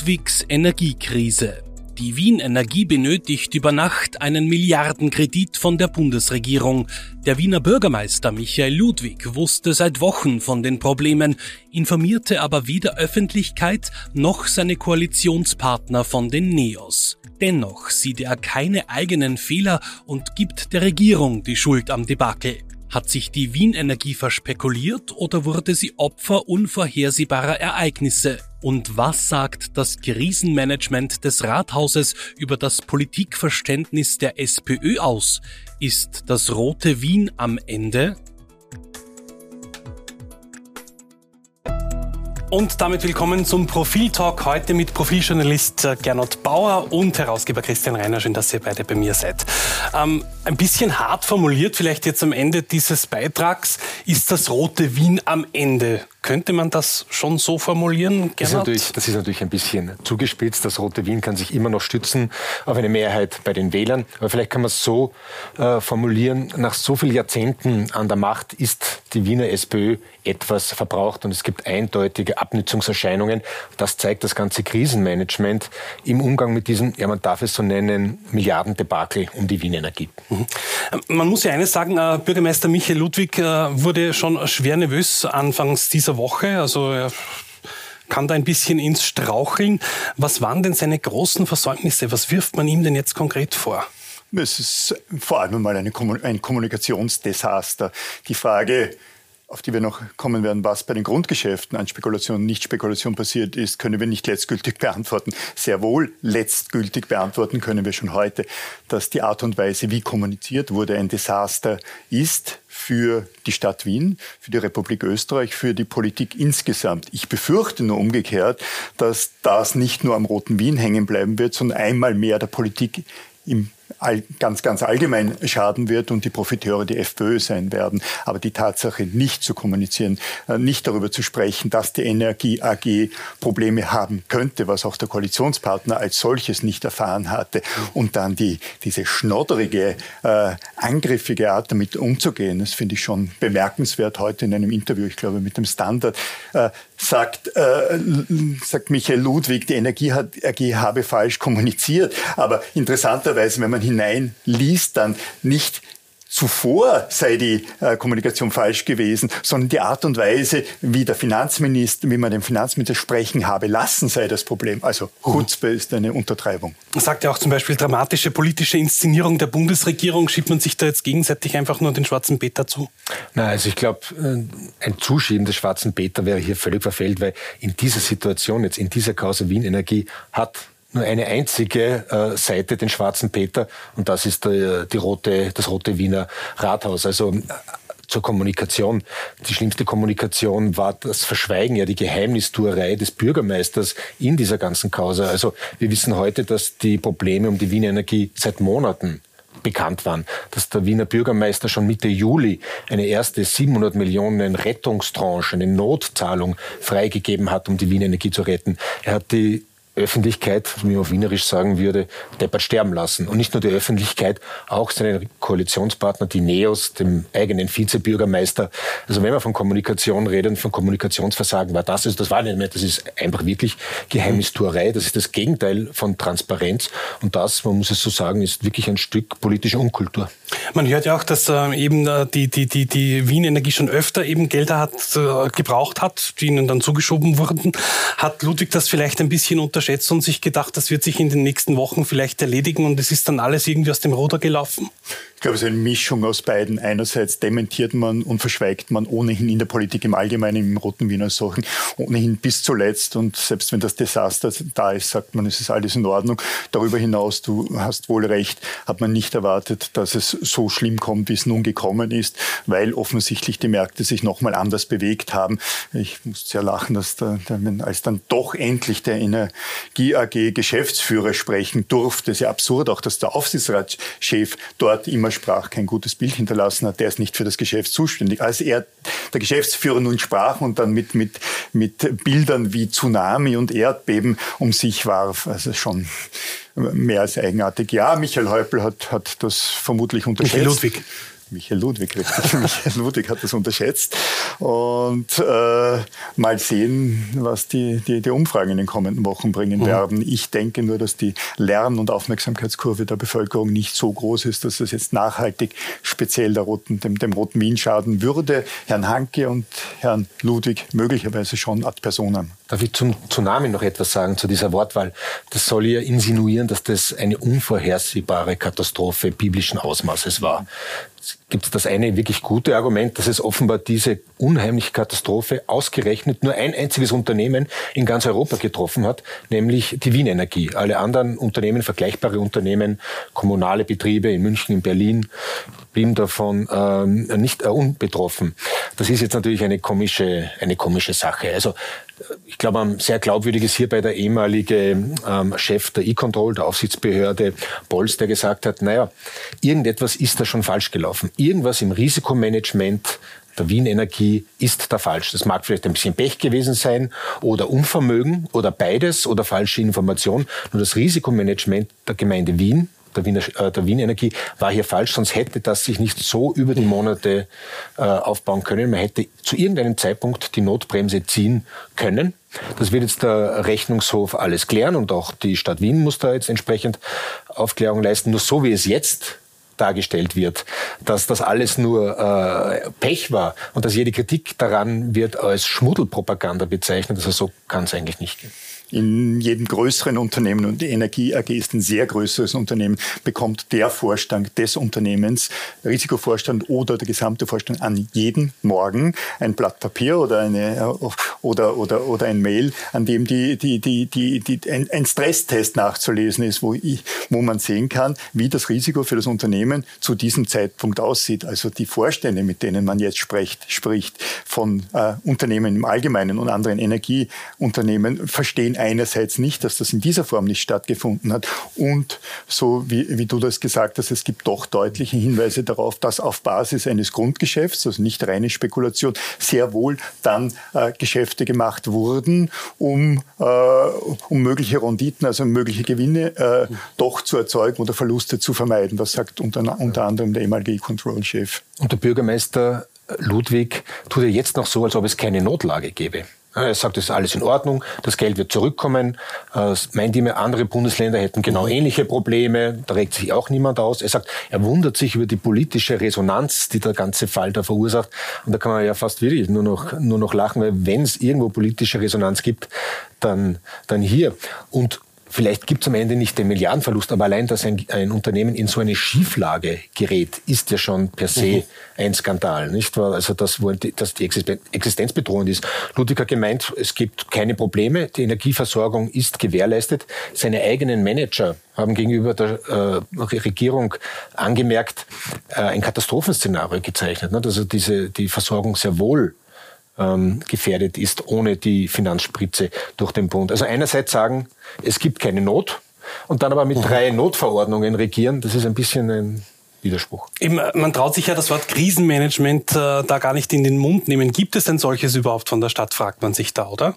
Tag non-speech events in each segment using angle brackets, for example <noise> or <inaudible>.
Ludwigs Energiekrise. Die Wien Energie benötigt über Nacht einen Milliardenkredit von der Bundesregierung. Der Wiener Bürgermeister Michael Ludwig wusste seit Wochen von den Problemen, informierte aber weder Öffentlichkeit noch seine Koalitionspartner von den Neos. Dennoch sieht er keine eigenen Fehler und gibt der Regierung die Schuld am Debakel. Hat sich die Wien Energie verspekuliert oder wurde sie Opfer unvorhersehbarer Ereignisse? Und was sagt das Krisenmanagement des Rathauses über das Politikverständnis der SPÖ aus? Ist das rote Wien am Ende? Und damit willkommen zum Profiltalk heute mit Profiljournalist äh, Gernot Bauer und Herausgeber Christian Reiner. Schön, dass ihr beide bei mir seid. Ähm, ein bisschen hart formuliert, vielleicht jetzt am Ende dieses Beitrags, ist das rote Wien am Ende. Könnte man das schon so formulieren, das ist, natürlich, das ist natürlich ein bisschen zugespitzt. Das Rote Wien kann sich immer noch stützen auf eine Mehrheit bei den Wählern. Aber vielleicht kann man es so äh, formulieren, nach so vielen Jahrzehnten an der Macht ist die Wiener SPÖ etwas verbraucht und es gibt eindeutige Abnützungserscheinungen. Das zeigt das ganze Krisenmanagement im Umgang mit diesem, ja man darf es so nennen, Milliardendebakel um die Wien Energie. Mhm. Man muss ja eines sagen, äh, Bürgermeister Michael Ludwig äh, wurde schon schwer nervös anfangs dieser dieser Woche. Also er kann da ein bisschen ins Straucheln. Was waren denn seine großen Versäumnisse? Was wirft man ihm denn jetzt konkret vor? Es ist vor allem mal ein Kommunikationsdesaster. Die Frage, auf die wir noch kommen werden, was bei den Grundgeschäften an Spekulation, nicht Spekulation passiert ist, können wir nicht letztgültig <laughs> beantworten. Sehr wohl letztgültig beantworten können wir schon heute, dass die Art und Weise, wie kommuniziert wurde, ein Desaster ist für die Stadt Wien, für die Republik Österreich, für die Politik insgesamt. Ich befürchte nur umgekehrt, dass das nicht nur am Roten Wien hängen bleiben wird, sondern einmal mehr der Politik im ganz, ganz allgemein schaden wird und die Profiteure die FPÖ sein werden. Aber die Tatsache, nicht zu kommunizieren, äh, nicht darüber zu sprechen, dass die Energie AG Probleme haben könnte, was auch der Koalitionspartner als solches nicht erfahren hatte, und dann die, diese schnodderige, äh, angriffige Art, damit umzugehen, das finde ich schon bemerkenswert. Heute in einem Interview, ich glaube, mit dem Standard, äh, sagt, äh, sagt Michael Ludwig, die Energie AG habe falsch kommuniziert. Aber interessanterweise, wenn man hineinliest, dann nicht zuvor sei die äh, Kommunikation falsch gewesen, sondern die Art und Weise, wie der Finanzminister, wie man den Finanzminister sprechen habe lassen, sei das Problem. Also Chutzpe mhm. ist eine Untertreibung. Man sagt ja auch zum Beispiel dramatische politische Inszenierung der Bundesregierung. Schiebt man sich da jetzt gegenseitig einfach nur den schwarzen Peter zu? Nein, also ich glaube, äh, ein Zuschieben des schwarzen Peter wäre hier völlig verfehlt, weil in dieser Situation, jetzt in dieser Causa Wien Energie, hat nur eine einzige äh, Seite, den schwarzen Peter, und das ist der, die rote, das rote Wiener Rathaus. Also äh, zur Kommunikation. Die schlimmste Kommunikation war das Verschweigen, ja die Geheimnistuerei des Bürgermeisters in dieser ganzen Causa. Also wir wissen heute, dass die Probleme um die Wiener Energie seit Monaten bekannt waren, dass der Wiener Bürgermeister schon Mitte Juli eine erste 700 Millionen Rettungstranche, eine Notzahlung freigegeben hat, um die Wiener Energie zu retten. Er hat die Öffentlichkeit, wie man auf Wienerisch sagen würde, deppert sterben lassen. Und nicht nur die Öffentlichkeit, auch seine Koalitionspartner, die NEOS, dem eigenen Vizebürgermeister. Also wenn man von Kommunikation redet, von Kommunikationsversagen war das, also das war nicht mehr, das ist einfach wirklich Geheimnistuerei. Das ist das Gegenteil von Transparenz. Und das, man muss es so sagen, ist wirklich ein Stück politische Unkultur. Man hört ja auch, dass äh, eben äh, die, die, die, die Wien Energie schon öfter eben Gelder hat, äh, gebraucht hat, die ihnen dann zugeschoben wurden. Hat Ludwig das vielleicht ein bisschen unterschätzt und sich gedacht, das wird sich in den nächsten Wochen vielleicht erledigen und es ist dann alles irgendwie aus dem Ruder gelaufen? Ich glaube, es ist eine Mischung aus beiden. Einerseits dementiert man und verschweigt man ohnehin in der Politik im Allgemeinen, im Roten Wiener Sachen, ohnehin bis zuletzt. Und selbst wenn das Desaster da ist, sagt man, es ist alles in Ordnung. Darüber hinaus, du hast wohl recht, hat man nicht erwartet, dass es so schlimm kommt, wie es nun gekommen ist, weil offensichtlich die Märkte sich nochmal anders bewegt haben. Ich muss sehr lachen, dass da, als dann doch endlich der Energie AG Geschäftsführer sprechen durfte, ist ja absurd auch, dass der Aufsichtsratschef dort immer sprach, kein gutes Bild hinterlassen hat, der ist nicht für das Geschäft zuständig. Als er, der Geschäftsführer nun sprach und dann mit, mit, mit Bildern wie Tsunami und Erdbeben um sich warf, also schon mehr als eigenartig. Ja, Michael Häupl hat, hat das vermutlich unterschätzt. Michael Ludwig. Michael Ludwig. <laughs> Michael Ludwig hat das unterschätzt. Und äh, mal sehen, was die, die, die Umfragen in den kommenden Wochen bringen mhm. werden. Ich denke nur, dass die Lern- und Aufmerksamkeitskurve der Bevölkerung nicht so groß ist, dass es jetzt nachhaltig speziell der Roten, dem, dem Roten Wien schaden würde. Herrn Hanke und Herrn Ludwig möglicherweise schon ad personam. Darf ich zum Tsunami noch etwas sagen, zu dieser Wortwahl? Das soll ja insinuieren, dass das eine unvorhersehbare Katastrophe biblischen Ausmaßes war gibt es das eine wirklich gute Argument, dass es offenbar diese unheimliche Katastrophe ausgerechnet nur ein einziges Unternehmen in ganz Europa getroffen hat, nämlich die Wien Energie. Alle anderen Unternehmen, vergleichbare Unternehmen, kommunale Betriebe in München, in Berlin, blieben davon ähm, nicht äh, unbetroffen. Das ist jetzt natürlich eine komische, eine komische Sache. Also ich glaube, sehr glaubwürdig ist hierbei der ehemalige ähm, Chef der E-Control, der Aufsichtsbehörde Bolz, der gesagt hat, naja, irgendetwas ist da schon falsch gelaufen. Irgendwas im Risikomanagement der Wien Energie ist da falsch. Das mag vielleicht ein bisschen Pech gewesen sein oder Unvermögen oder beides oder falsche Information. Nur das Risikomanagement der Gemeinde Wien der, Wiener, äh, der Wien Energie war hier falsch, sonst hätte das sich nicht so über die Monate äh, aufbauen können. Man hätte zu irgendeinem Zeitpunkt die Notbremse ziehen können. Das wird jetzt der Rechnungshof alles klären und auch die Stadt Wien muss da jetzt entsprechend Aufklärung leisten. Nur so wie es jetzt dargestellt wird, dass das alles nur äh, Pech war und dass jede Kritik daran wird als Schmuddelpropaganda bezeichnet. Also so kann es eigentlich nicht gehen in jedem größeren Unternehmen, und die Energie AG ist ein sehr größeres Unternehmen, bekommt der Vorstand des Unternehmens, Risikovorstand oder der gesamte Vorstand an jeden Morgen ein Blatt Papier oder, eine, oder, oder, oder ein Mail, an dem die, die, die, die, die, ein, ein Stresstest nachzulesen ist, wo, ich, wo man sehen kann, wie das Risiko für das Unternehmen zu diesem Zeitpunkt aussieht. Also die Vorstände, mit denen man jetzt spricht, spricht von äh, Unternehmen im Allgemeinen und anderen Energieunternehmen, verstehen einerseits nicht, dass das in dieser Form nicht stattgefunden hat und so wie, wie du das gesagt hast, es gibt doch deutliche Hinweise darauf, dass auf Basis eines Grundgeschäfts, also nicht reine Spekulation, sehr wohl dann äh, Geschäfte gemacht wurden, um, äh, um mögliche Renditen, also mögliche Gewinne äh, doch zu erzeugen oder Verluste zu vermeiden. Das sagt unter, unter anderem der ehemalige E-Control-Chef. Und der Bürgermeister Ludwig tut ja jetzt noch so, als ob es keine Notlage gäbe. Er sagt, es ist alles in Ordnung, das Geld wird zurückkommen. Äh, meint immer, andere Bundesländer hätten genau mhm. ähnliche Probleme, da regt sich auch niemand aus. Er sagt, er wundert sich über die politische Resonanz, die der ganze Fall da verursacht. Und da kann man ja fast wirklich nur noch, nur noch lachen, weil wenn es irgendwo politische Resonanz gibt, dann, dann hier. Und Vielleicht gibt es am Ende nicht den Milliardenverlust, aber allein, dass ein, ein, Unternehmen in so eine Schieflage gerät, ist ja schon per se mhm. ein Skandal, nicht wahr? Also das, wo die, dass die Existenz bedrohend ist. Ludwig hat gemeint, es gibt keine Probleme, die Energieversorgung ist gewährleistet. Seine eigenen Manager haben gegenüber der äh, Regierung angemerkt, äh, ein Katastrophenszenario gezeichnet, ne? also diese, die Versorgung sehr wohl ähm, gefährdet ist ohne die Finanzspritze durch den Bund. Also einerseits sagen, es gibt keine Not und dann aber mit mhm. drei Notverordnungen regieren, das ist ein bisschen ein Widerspruch. Eben, man traut sich ja das Wort Krisenmanagement äh, da gar nicht in den Mund nehmen. Gibt es denn solches überhaupt von der Stadt, fragt man sich da, oder?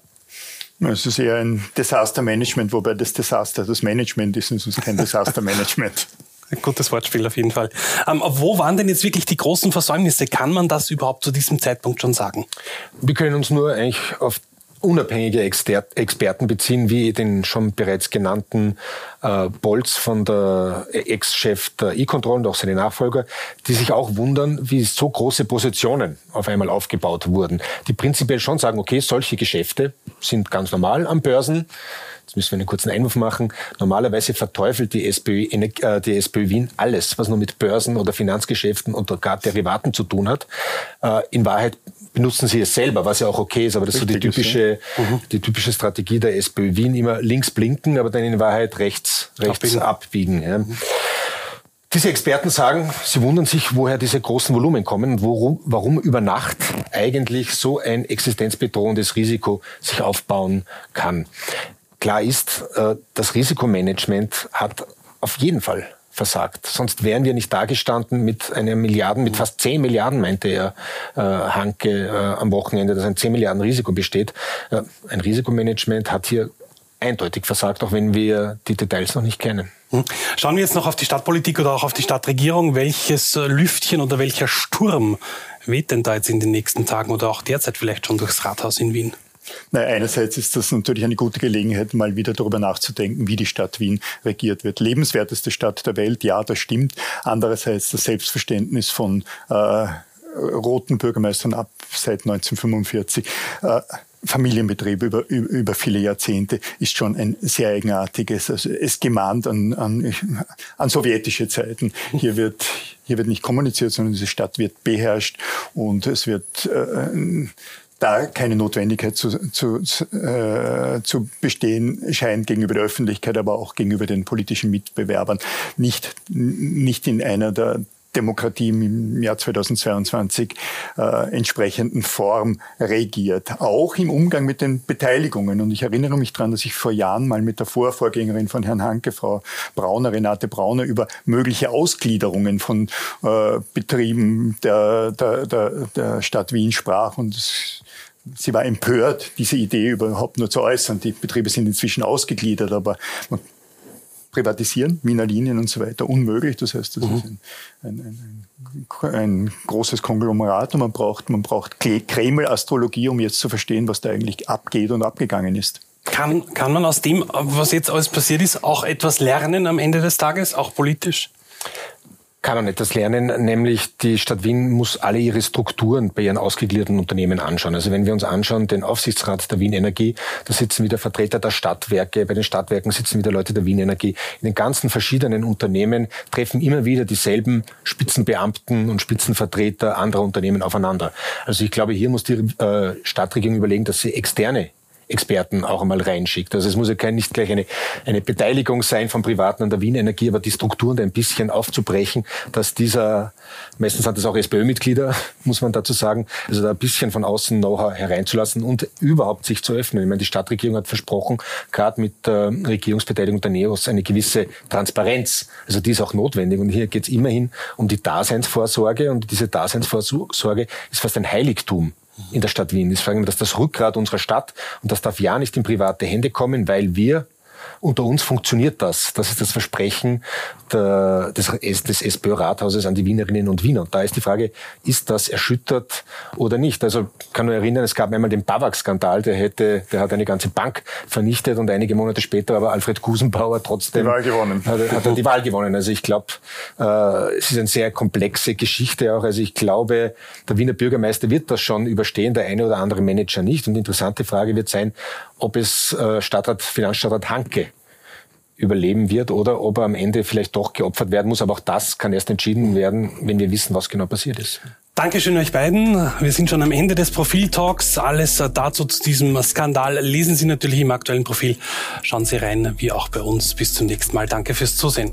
Es ist eher ein Desastermanagement, wobei das Desaster das Management ist, es ist kein Desastermanagement. <laughs> Ein gutes Wortspiel auf jeden Fall. Ähm, wo waren denn jetzt wirklich die großen Versäumnisse? Kann man das überhaupt zu diesem Zeitpunkt schon sagen? Wir können uns nur eigentlich auf unabhängige Experten beziehen, wie den schon bereits genannten äh, Bolz von der Ex-Chef der E-Control und auch seine Nachfolger, die sich auch wundern, wie so große Positionen auf einmal aufgebaut wurden. Die prinzipiell schon sagen, okay, solche Geschäfte sind ganz normal an Börsen. Jetzt müssen wir einen kurzen Einwurf machen. Normalerweise verteufelt die SPÖ, äh, die SPÖ Wien alles, was nur mit Börsen oder Finanzgeschäften und gar Derivaten zu tun hat. Äh, in Wahrheit benutzen sie es selber, was ja auch okay ist, aber das ist so die typische, mhm. die typische Strategie der SPÖ Wien, immer links blinken, aber dann in Wahrheit rechts, rechts abbiegen. abbiegen ja. Mhm. Diese Experten sagen, sie wundern sich, woher diese großen Volumen kommen und worum, warum über Nacht eigentlich so ein existenzbedrohendes Risiko sich aufbauen kann. Klar ist, äh, das Risikomanagement hat auf jeden Fall versagt. Sonst wären wir nicht dagestanden mit einer Milliarden, mit fast 10 Milliarden, meinte er äh, Hanke äh, am Wochenende, dass ein 10 Milliarden Risiko besteht. Ein Risikomanagement hat hier eindeutig versagt, auch wenn wir die Details noch nicht kennen. Hm. Schauen wir jetzt noch auf die Stadtpolitik oder auch auf die Stadtregierung. Welches Lüftchen oder welcher Sturm weht denn da jetzt in den nächsten Tagen oder auch derzeit vielleicht schon durchs Rathaus in Wien? Na, einerseits ist das natürlich eine gute Gelegenheit, mal wieder darüber nachzudenken, wie die Stadt Wien regiert wird. Lebenswerteste Stadt der Welt, ja, das stimmt. Andererseits das Selbstverständnis von äh, roten Bürgermeistern ab seit 1945. Äh, Familienbetrieb über, über viele Jahrzehnte ist schon ein sehr eigenartiges. Also es gemahnt an, an, an sowjetische Zeiten. Hier wird, hier wird nicht kommuniziert, sondern diese Stadt wird beherrscht und es wird äh, da keine Notwendigkeit zu, zu, äh, zu bestehen scheint gegenüber der Öffentlichkeit, aber auch gegenüber den politischen Mitbewerbern. Nicht, nicht in einer der Demokratie im Jahr 2022 äh, entsprechenden Form regiert. Auch im Umgang mit den Beteiligungen. Und ich erinnere mich daran, dass ich vor Jahren mal mit der Vorvorgängerin von Herrn Hanke, Frau Brauner, Renate Brauner, über mögliche Ausgliederungen von äh, Betrieben der, der, der, der Stadt Wien sprach. Und sie war empört, diese Idee überhaupt nur zu äußern. Die Betriebe sind inzwischen ausgegliedert, aber privatisieren, Wiener Linien und so weiter, unmöglich. Das heißt, das mhm. ist ein, ein, ein, ein, großes Konglomerat und man braucht, man braucht Kreml-Astrologie, um jetzt zu verstehen, was da eigentlich abgeht und abgegangen ist. Kann, kann man aus dem, was jetzt alles passiert ist, auch etwas lernen am Ende des Tages, auch politisch? Kann man etwas lernen, nämlich die Stadt Wien muss alle ihre Strukturen bei ihren ausgegliederten Unternehmen anschauen. Also wenn wir uns anschauen, den Aufsichtsrat der Wien Energie, da sitzen wieder Vertreter der Stadtwerke, bei den Stadtwerken sitzen wieder Leute der Wien Energie. In den ganzen verschiedenen Unternehmen treffen immer wieder dieselben Spitzenbeamten und Spitzenvertreter anderer Unternehmen aufeinander. Also ich glaube, hier muss die äh, Stadtregierung überlegen, dass sie externe Experten auch einmal reinschickt. Also es muss ja kein, nicht gleich eine, eine Beteiligung sein von Privaten an der Wien Energie, aber die Strukturen da ein bisschen aufzubrechen, dass dieser, meistens hat es auch SPÖ-Mitglieder, <laughs> muss man dazu sagen, also da ein bisschen von außen Know-how hereinzulassen und überhaupt sich zu öffnen. Ich meine, die Stadtregierung hat versprochen, gerade mit der Regierungsbeteiligung der NEOS eine gewisse Transparenz. Also die ist auch notwendig. Und hier geht es immerhin um die Daseinsvorsorge und diese Daseinsvorsorge ist fast ein Heiligtum in der Stadt Wien. Das ist das, das Rückgrat unserer Stadt und das darf ja nicht in private Hände kommen, weil wir unter uns funktioniert das. Das ist das Versprechen der, des, des SPÖ-Rathauses an die Wienerinnen und Wiener. Und da ist die Frage, ist das erschüttert oder nicht? Also kann nur erinnern, es gab einmal den Babak-Skandal, der hätte, der hat eine ganze Bank vernichtet und einige Monate später aber Alfred Gusenbauer trotzdem die Wahl gewonnen. Hat, hat er die Wahl gewonnen. Also ich glaube, äh, es ist eine sehr komplexe Geschichte auch. Also ich glaube, der Wiener Bürgermeister wird das schon überstehen, der eine oder andere Manager nicht. Und die interessante Frage wird sein, ob es äh, Stadtrat, Finanzstadtrat Hanke überleben wird oder ob er am Ende vielleicht doch geopfert werden muss. Aber auch das kann erst entschieden werden, wenn wir wissen, was genau passiert ist. Dankeschön euch beiden. Wir sind schon am Ende des Profil-Talks. Alles dazu zu diesem Skandal lesen Sie natürlich im aktuellen Profil. Schauen Sie rein, wie auch bei uns. Bis zum nächsten Mal. Danke fürs Zusehen.